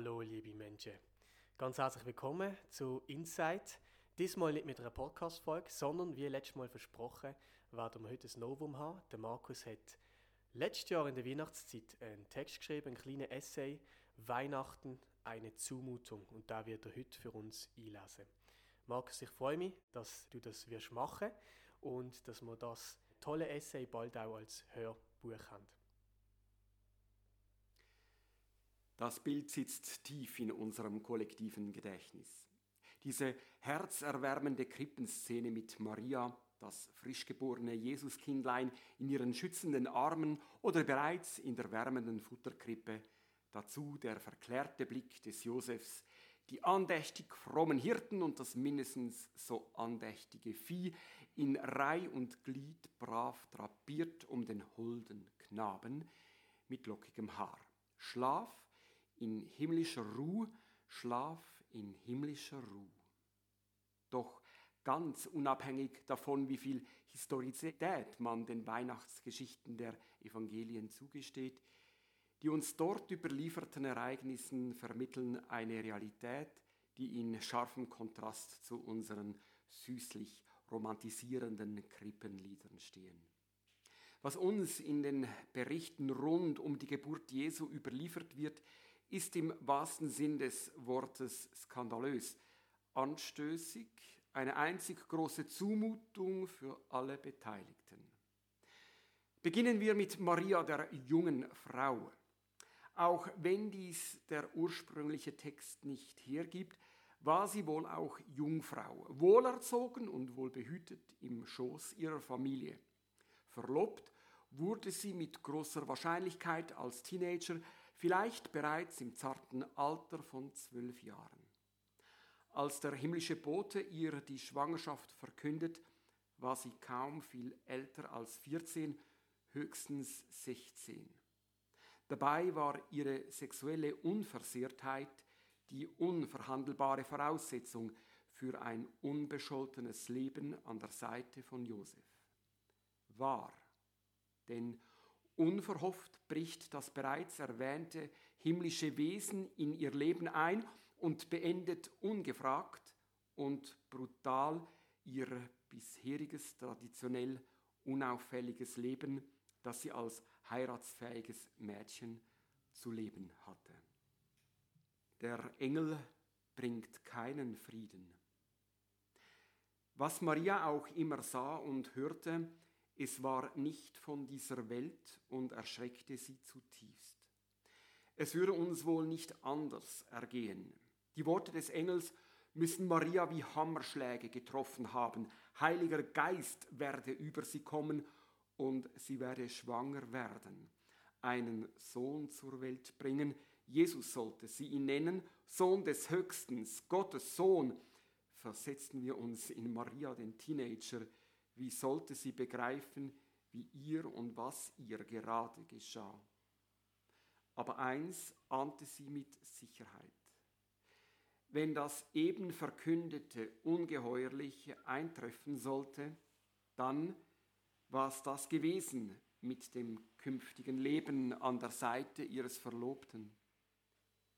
Hallo, liebe Menschen. Ganz herzlich willkommen zu Insight. Diesmal nicht mit einer Podcast-Folge, sondern wie letztes Mal versprochen, werden wir heute ein Novum haben. Der Markus hat letztes Jahr in der Weihnachtszeit einen Text geschrieben, einen kleinen Essay, Weihnachten, eine Zumutung. Und da wird er heute für uns einlesen. Markus, ich freue mich, dass du das wirst machen und dass wir das tolle Essay bald auch als Hörbuch haben. Das Bild sitzt tief in unserem kollektiven Gedächtnis. Diese herzerwärmende Krippenszene mit Maria, das frisch geborene Jesuskindlein in ihren schützenden Armen oder bereits in der wärmenden Futterkrippe, dazu der verklärte Blick des Josefs, die andächtig frommen Hirten und das mindestens so andächtige Vieh in Reih und Glied brav drapiert um den holden Knaben mit lockigem Haar. Schlaf in himmlischer Ruhe, Schlaf in himmlischer Ruhe. Doch ganz unabhängig davon, wie viel Historizität man den Weihnachtsgeschichten der Evangelien zugesteht, die uns dort überlieferten Ereignissen vermitteln eine Realität, die in scharfem Kontrast zu unseren süßlich romantisierenden Krippenliedern stehen. Was uns in den Berichten rund um die Geburt Jesu überliefert wird, ist im wahrsten Sinn des Wortes skandalös, anstößig, eine einzig große Zumutung für alle Beteiligten. Beginnen wir mit Maria, der jungen Frau. Auch wenn dies der ursprüngliche Text nicht hergibt, war sie wohl auch Jungfrau, wohlerzogen und wohlbehütet im Schoß ihrer Familie. Verlobt wurde sie mit großer Wahrscheinlichkeit als Teenager vielleicht bereits im zarten Alter von zwölf Jahren. Als der himmlische Bote ihr die Schwangerschaft verkündet, war sie kaum viel älter als 14, höchstens 16. Dabei war ihre sexuelle Unversehrtheit die unverhandelbare Voraussetzung für ein unbescholtenes Leben an der Seite von Josef. Wahr, denn Unverhofft bricht das bereits erwähnte himmlische Wesen in ihr Leben ein und beendet ungefragt und brutal ihr bisheriges traditionell unauffälliges Leben, das sie als heiratsfähiges Mädchen zu leben hatte. Der Engel bringt keinen Frieden. Was Maria auch immer sah und hörte, es war nicht von dieser Welt und erschreckte sie zutiefst. Es würde uns wohl nicht anders ergehen. Die Worte des Engels müssen Maria wie Hammerschläge getroffen haben. Heiliger Geist werde über sie kommen und sie werde schwanger werden, einen Sohn zur Welt bringen. Jesus sollte sie ihn nennen, Sohn des Höchstens, Gottes Sohn. Versetzen wir uns in Maria, den Teenager, wie sollte sie begreifen, wie ihr und was ihr gerade geschah? Aber eins ahnte sie mit Sicherheit. Wenn das eben verkündete Ungeheuerliche eintreffen sollte, dann war es das gewesen mit dem künftigen Leben an der Seite ihres Verlobten.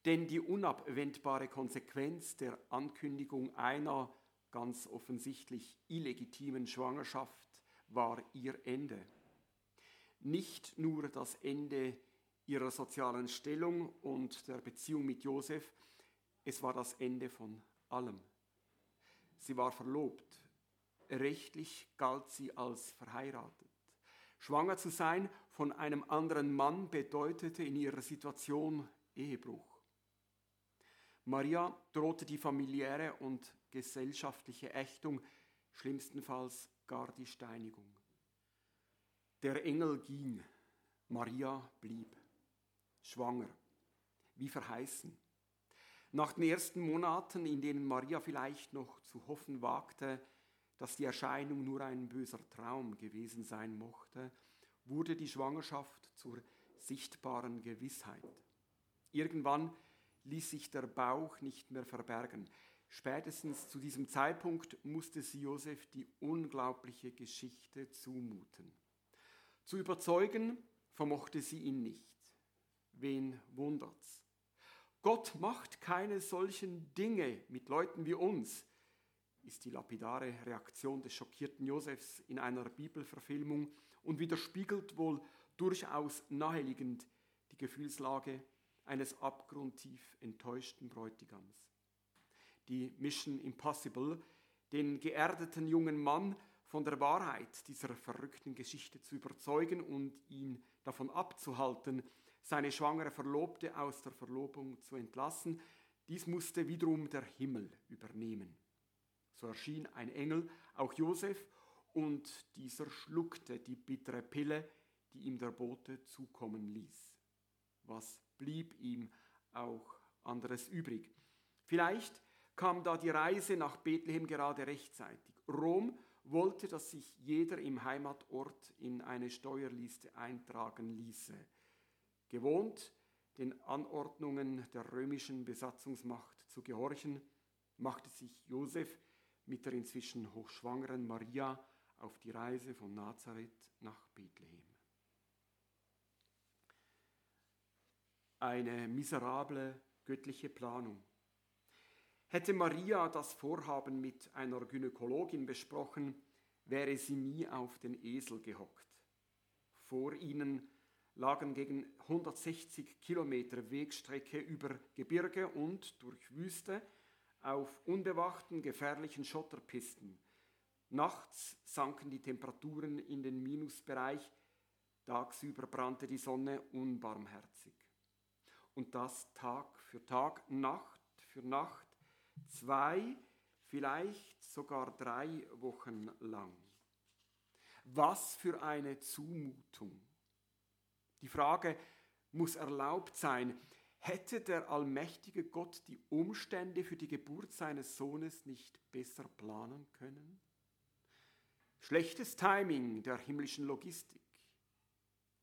Denn die unabwendbare Konsequenz der Ankündigung einer ganz offensichtlich illegitimen Schwangerschaft war ihr Ende. Nicht nur das Ende ihrer sozialen Stellung und der Beziehung mit Josef, es war das Ende von allem. Sie war verlobt, rechtlich galt sie als verheiratet. Schwanger zu sein von einem anderen Mann bedeutete in ihrer Situation Ehebruch. Maria drohte die familiäre und gesellschaftliche Ächtung, schlimmstenfalls gar die Steinigung. Der Engel ging, Maria blieb, schwanger, wie verheißen. Nach den ersten Monaten, in denen Maria vielleicht noch zu hoffen wagte, dass die Erscheinung nur ein böser Traum gewesen sein mochte, wurde die Schwangerschaft zur sichtbaren Gewissheit. Irgendwann ließ sich der Bauch nicht mehr verbergen. Spätestens zu diesem Zeitpunkt musste sie Josef die unglaubliche Geschichte zumuten. Zu überzeugen vermochte sie ihn nicht. Wen wundert's? Gott macht keine solchen Dinge mit Leuten wie uns, ist die lapidare Reaktion des schockierten Josefs in einer Bibelverfilmung und widerspiegelt wohl durchaus naheliegend die Gefühlslage eines abgrundtief enttäuschten Bräutigams. Die Mission Impossible, den geerdeten jungen Mann von der Wahrheit dieser verrückten Geschichte zu überzeugen und ihn davon abzuhalten, seine schwangere Verlobte aus der Verlobung zu entlassen, dies musste wiederum der Himmel übernehmen. So erschien ein Engel, auch Josef, und dieser schluckte die bittere Pille, die ihm der Bote zukommen ließ. Was blieb ihm auch anderes übrig? Vielleicht kam da die Reise nach Bethlehem gerade rechtzeitig. Rom wollte, dass sich jeder im Heimatort in eine Steuerliste eintragen ließe. Gewohnt, den Anordnungen der römischen Besatzungsmacht zu gehorchen, machte sich Josef mit der inzwischen hochschwangeren Maria auf die Reise von Nazareth nach Bethlehem. Eine miserable göttliche Planung. Hätte Maria das Vorhaben mit einer Gynäkologin besprochen, wäre sie nie auf den Esel gehockt. Vor ihnen lagen gegen 160 Kilometer Wegstrecke über Gebirge und durch Wüste auf unbewachten, gefährlichen Schotterpisten. Nachts sanken die Temperaturen in den Minusbereich, tagsüber brannte die Sonne unbarmherzig. Und das Tag für Tag, Nacht für Nacht, zwei, vielleicht sogar drei Wochen lang. Was für eine Zumutung. Die Frage muss erlaubt sein, hätte der allmächtige Gott die Umstände für die Geburt seines Sohnes nicht besser planen können? Schlechtes Timing der himmlischen Logistik.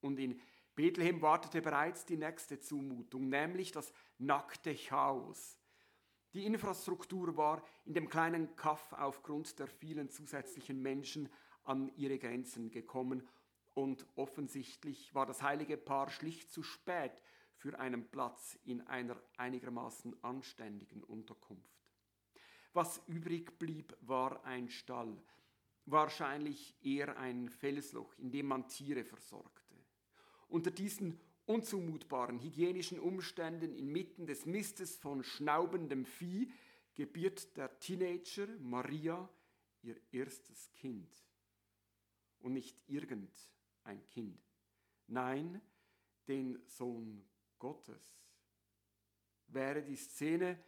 Und in Bethlehem wartete bereits die nächste Zumutung, nämlich das nackte Chaos, die Infrastruktur war in dem kleinen Kaff aufgrund der vielen zusätzlichen Menschen an ihre Grenzen gekommen und offensichtlich war das heilige Paar schlicht zu spät für einen Platz in einer einigermaßen anständigen Unterkunft. Was übrig blieb, war ein Stall, wahrscheinlich eher ein Felsloch, in dem man Tiere versorgte. Unter diesen unzumutbaren hygienischen Umständen inmitten des Mistes von schnaubendem Vieh gebiert der Teenager Maria ihr erstes Kind. Und nicht irgendein Kind. Nein, den Sohn Gottes. Wäre die Szene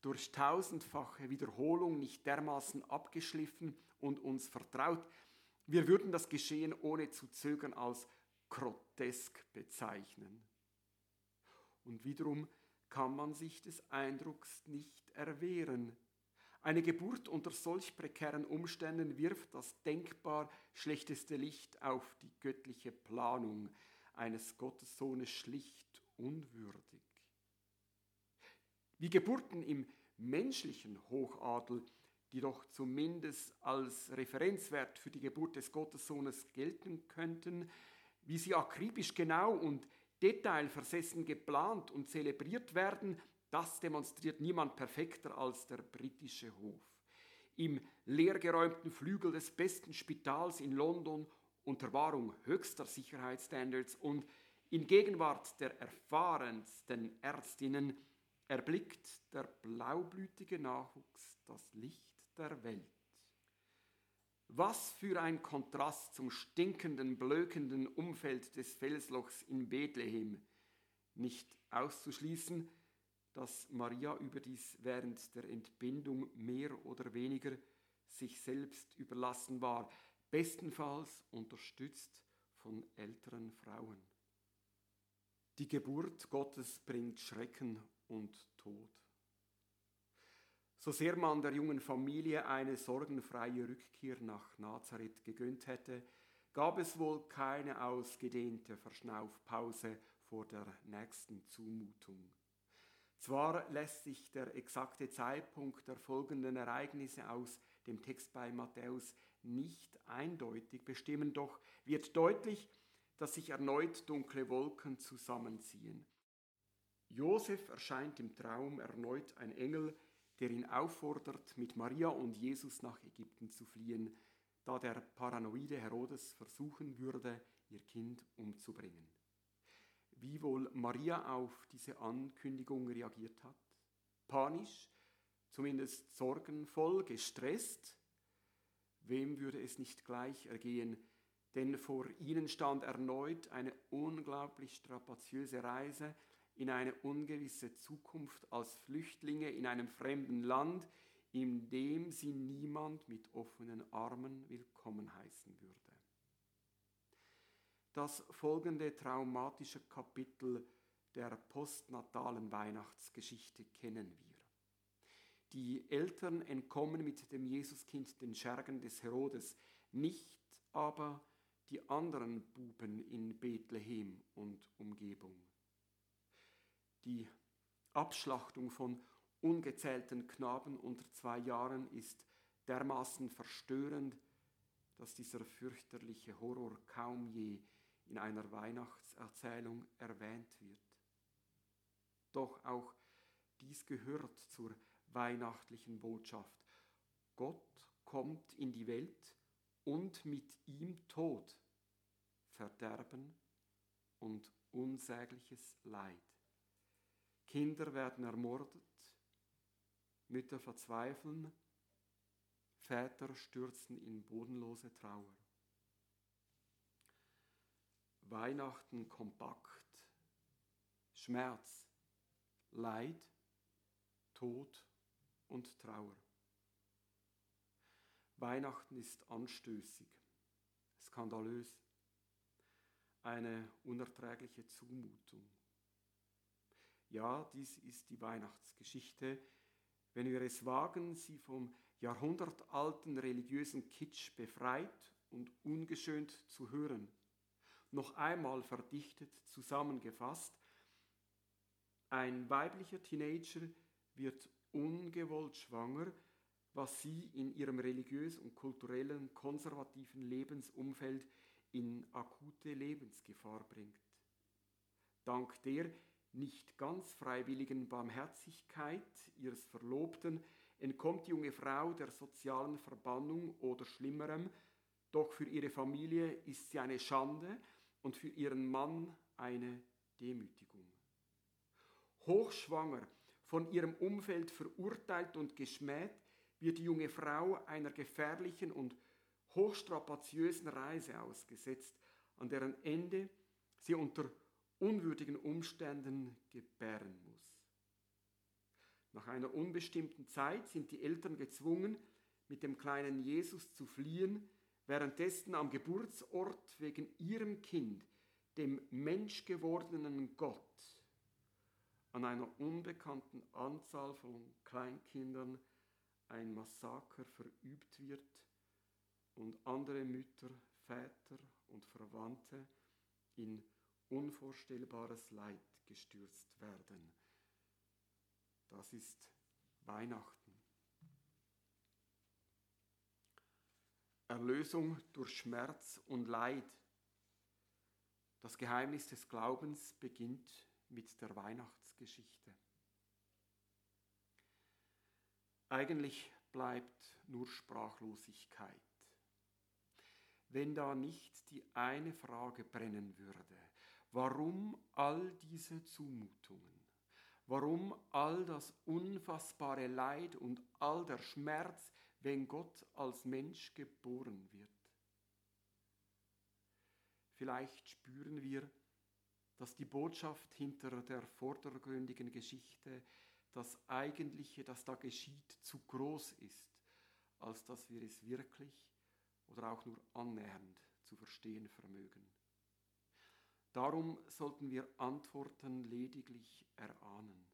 durch tausendfache Wiederholung nicht dermaßen abgeschliffen und uns vertraut, wir würden das Geschehen ohne zu zögern als grotesk bezeichnen. Und wiederum kann man sich des Eindrucks nicht erwehren. Eine Geburt unter solch prekären Umständen wirft das denkbar schlechteste Licht auf die göttliche Planung eines Gottessohnes schlicht unwürdig. Wie Geburten im menschlichen Hochadel, die doch zumindest als Referenzwert für die Geburt des Gottessohnes gelten könnten, wie sie akribisch genau und detailversessen geplant und zelebriert werden, das demonstriert niemand perfekter als der britische Hof. Im leergeräumten Flügel des besten Spitals in London unter Wahrung höchster Sicherheitsstandards und in Gegenwart der erfahrensten Ärztinnen erblickt der blaublütige Nachwuchs das Licht der Welt. Was für ein Kontrast zum stinkenden, blökenden Umfeld des Felslochs in Bethlehem. Nicht auszuschließen, dass Maria überdies während der Entbindung mehr oder weniger sich selbst überlassen war, bestenfalls unterstützt von älteren Frauen. Die Geburt Gottes bringt Schrecken und Tod. So sehr man der jungen Familie eine sorgenfreie Rückkehr nach Nazareth gegönnt hätte, gab es wohl keine ausgedehnte Verschnaufpause vor der nächsten Zumutung. Zwar lässt sich der exakte Zeitpunkt der folgenden Ereignisse aus dem Text bei Matthäus nicht eindeutig bestimmen, doch wird deutlich, dass sich erneut dunkle Wolken zusammenziehen. Josef erscheint im Traum erneut ein Engel, der ihn auffordert, mit Maria und Jesus nach Ägypten zu fliehen, da der paranoide Herodes versuchen würde, ihr Kind umzubringen. Wie wohl Maria auf diese Ankündigung reagiert hat? Panisch, zumindest sorgenvoll, gestresst? Wem würde es nicht gleich ergehen, denn vor ihnen stand erneut eine unglaublich strapaziöse Reise in eine ungewisse Zukunft als Flüchtlinge in einem fremden Land, in dem sie niemand mit offenen Armen willkommen heißen würde. Das folgende traumatische Kapitel der postnatalen Weihnachtsgeschichte kennen wir. Die Eltern entkommen mit dem Jesuskind den Schergen des Herodes, nicht aber die anderen Buben in Bethlehem und Umgebung. Die Abschlachtung von ungezählten Knaben unter zwei Jahren ist dermaßen verstörend, dass dieser fürchterliche Horror kaum je in einer Weihnachtserzählung erwähnt wird. Doch auch dies gehört zur weihnachtlichen Botschaft. Gott kommt in die Welt und mit ihm Tod, Verderben und unsägliches Leid. Kinder werden ermordet, Mütter verzweifeln, Väter stürzen in bodenlose Trauer. Weihnachten kompakt, Schmerz, Leid, Tod und Trauer. Weihnachten ist anstößig, skandalös, eine unerträgliche Zumutung. Ja, dies ist die Weihnachtsgeschichte, wenn wir es wagen, sie vom jahrhundertalten religiösen Kitsch befreit und ungeschönt zu hören. Noch einmal verdichtet zusammengefasst, ein weiblicher Teenager wird ungewollt schwanger, was sie in ihrem religiös und kulturellen konservativen Lebensumfeld in akute Lebensgefahr bringt. Dank der nicht ganz freiwilligen Barmherzigkeit ihres Verlobten entkommt die junge Frau der sozialen Verbannung oder schlimmerem, doch für ihre Familie ist sie eine Schande und für ihren Mann eine Demütigung. Hochschwanger, von ihrem Umfeld verurteilt und geschmäht, wird die junge Frau einer gefährlichen und hochstrapaziösen Reise ausgesetzt, an deren Ende sie unter unwürdigen Umständen gebären muss. Nach einer unbestimmten Zeit sind die Eltern gezwungen, mit dem kleinen Jesus zu fliehen, währenddessen am Geburtsort wegen ihrem Kind, dem menschgewordenen Gott, an einer unbekannten Anzahl von Kleinkindern ein Massaker verübt wird und andere Mütter, Väter und Verwandte in unvorstellbares Leid gestürzt werden. Das ist Weihnachten. Erlösung durch Schmerz und Leid. Das Geheimnis des Glaubens beginnt mit der Weihnachtsgeschichte. Eigentlich bleibt nur Sprachlosigkeit. Wenn da nicht die eine Frage brennen würde, Warum all diese Zumutungen? Warum all das unfassbare Leid und all der Schmerz, wenn Gott als Mensch geboren wird? Vielleicht spüren wir, dass die Botschaft hinter der vordergründigen Geschichte, das Eigentliche, das da geschieht, zu groß ist, als dass wir es wirklich oder auch nur annähernd zu verstehen vermögen. Darum sollten wir Antworten lediglich erahnen.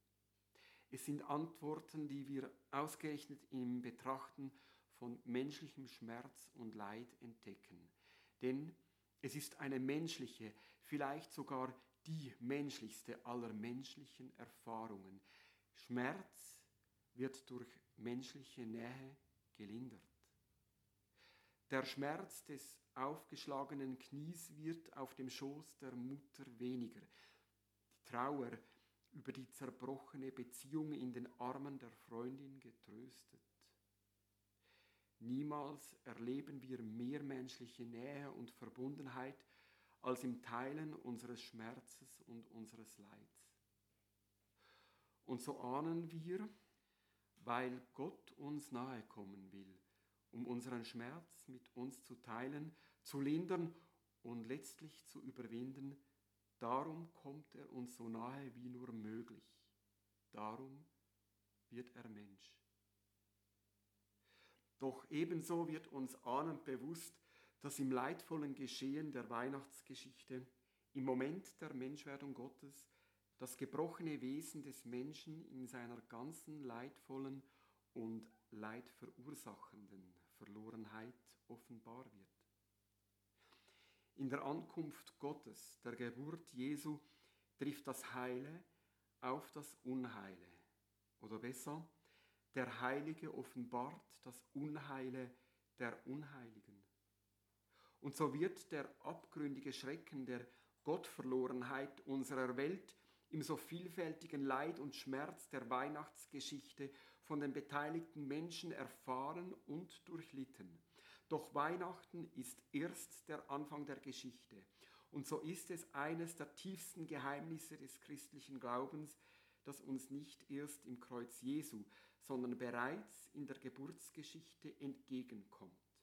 Es sind Antworten, die wir ausgerechnet im Betrachten von menschlichem Schmerz und Leid entdecken. Denn es ist eine menschliche, vielleicht sogar die menschlichste aller menschlichen Erfahrungen. Schmerz wird durch menschliche Nähe gelindert. Der Schmerz des aufgeschlagenen Knies wird auf dem Schoß der Mutter weniger. Die Trauer über die zerbrochene Beziehung in den Armen der Freundin getröstet. Niemals erleben wir mehr menschliche Nähe und Verbundenheit als im Teilen unseres Schmerzes und unseres Leids. Und so ahnen wir, weil Gott uns nahe kommen will, um unseren Schmerz mit uns zu teilen, zu lindern und letztlich zu überwinden, darum kommt er uns so nahe wie nur möglich. Darum wird er Mensch. Doch ebenso wird uns ahnend bewusst, dass im leidvollen Geschehen der Weihnachtsgeschichte, im Moment der Menschwerdung Gottes, das gebrochene Wesen des Menschen in seiner ganzen leidvollen und leidverursachenden Verlorenheit offenbar wird. In der Ankunft Gottes, der Geburt Jesu, trifft das Heile auf das Unheile. Oder besser, der Heilige offenbart das Unheile der Unheiligen. Und so wird der abgründige Schrecken der Gottverlorenheit unserer Welt im so vielfältigen Leid und Schmerz der Weihnachtsgeschichte von den beteiligten Menschen erfahren und durchlitten. Doch Weihnachten ist erst der Anfang der Geschichte. Und so ist es eines der tiefsten Geheimnisse des christlichen Glaubens, das uns nicht erst im Kreuz Jesu, sondern bereits in der Geburtsgeschichte entgegenkommt.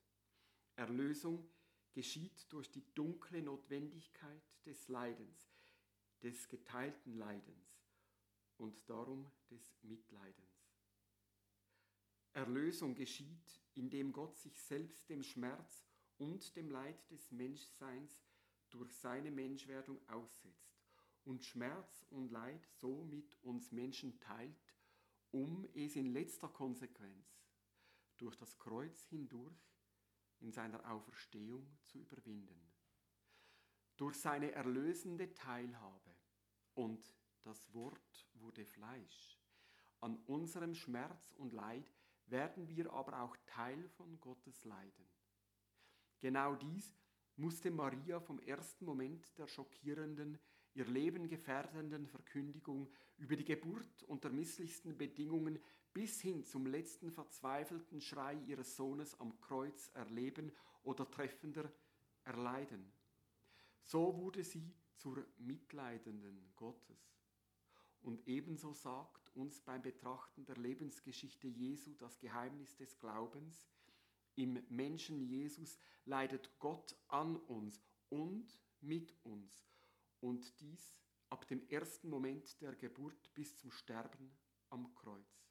Erlösung geschieht durch die dunkle Notwendigkeit des Leidens, des geteilten Leidens und darum des Mitleidens. Erlösung geschieht, indem Gott sich selbst dem Schmerz und dem Leid des Menschseins durch seine Menschwerdung aussetzt und Schmerz und Leid so mit uns Menschen teilt, um es in letzter Konsequenz durch das Kreuz hindurch in seiner Auferstehung zu überwinden. Durch seine erlösende Teilhabe und das Wort wurde Fleisch. An unserem Schmerz und Leid werden wir aber auch Teil von Gottes Leiden. Genau dies musste Maria vom ersten Moment der schockierenden, ihr Leben gefährdenden Verkündigung über die Geburt unter misslichsten Bedingungen bis hin zum letzten verzweifelten Schrei ihres Sohnes am Kreuz erleben oder treffender erleiden. So wurde sie zur Mitleidenden Gottes. Und ebenso sagt uns beim Betrachten der Lebensgeschichte Jesu das Geheimnis des Glaubens, im Menschen Jesus leidet Gott an uns und mit uns. Und dies ab dem ersten Moment der Geburt bis zum Sterben am Kreuz.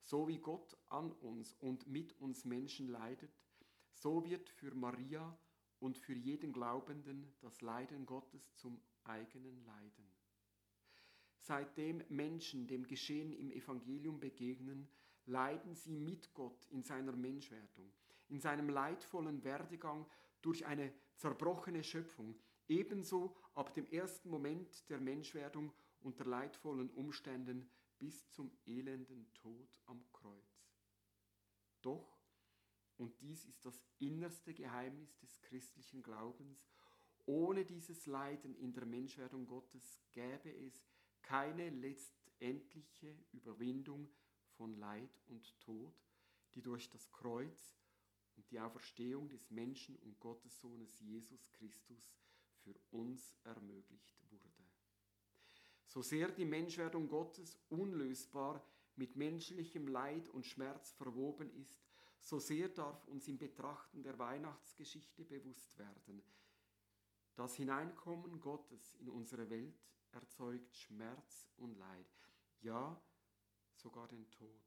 So wie Gott an uns und mit uns Menschen leidet, so wird für Maria und für jeden Glaubenden das Leiden Gottes zum eigenen Leiden. Seitdem Menschen dem Geschehen im Evangelium begegnen, leiden sie mit Gott in seiner Menschwerdung, in seinem leidvollen Werdegang durch eine zerbrochene Schöpfung, ebenso ab dem ersten Moment der Menschwerdung unter leidvollen Umständen bis zum elenden Tod am Kreuz. Doch, und dies ist das innerste Geheimnis des christlichen Glaubens, ohne dieses Leiden in der Menschwerdung Gottes gäbe es keine letztendliche Überwindung von Leid und Tod, die durch das Kreuz und die Auferstehung des Menschen und Gottessohnes Jesus Christus für uns ermöglicht wurde. So sehr die Menschwerdung Gottes unlösbar mit menschlichem Leid und Schmerz verwoben ist, so sehr darf uns im Betrachten der Weihnachtsgeschichte bewusst werden. Das Hineinkommen Gottes in unsere Welt erzeugt Schmerz und Leid, ja sogar den Tod.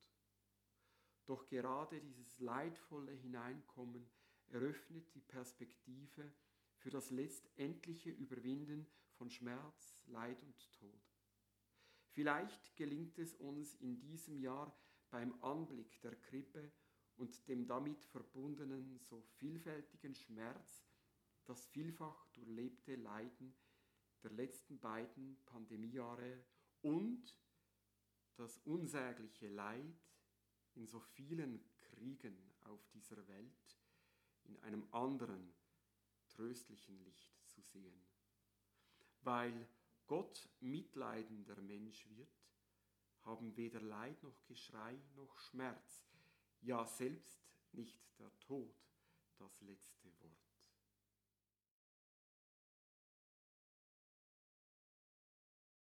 Doch gerade dieses leidvolle Hineinkommen eröffnet die Perspektive für das letztendliche Überwinden von Schmerz, Leid und Tod. Vielleicht gelingt es uns in diesem Jahr beim Anblick der Krippe und dem damit verbundenen so vielfältigen Schmerz, das vielfach durchlebte Leiden der letzten beiden Pandemiejahre und das unsägliche Leid in so vielen Kriegen auf dieser Welt in einem anderen, tröstlichen Licht zu sehen. Weil Gott mitleidender Mensch wird, haben weder Leid noch Geschrei noch Schmerz, ja selbst nicht der Tod das letzte Wort.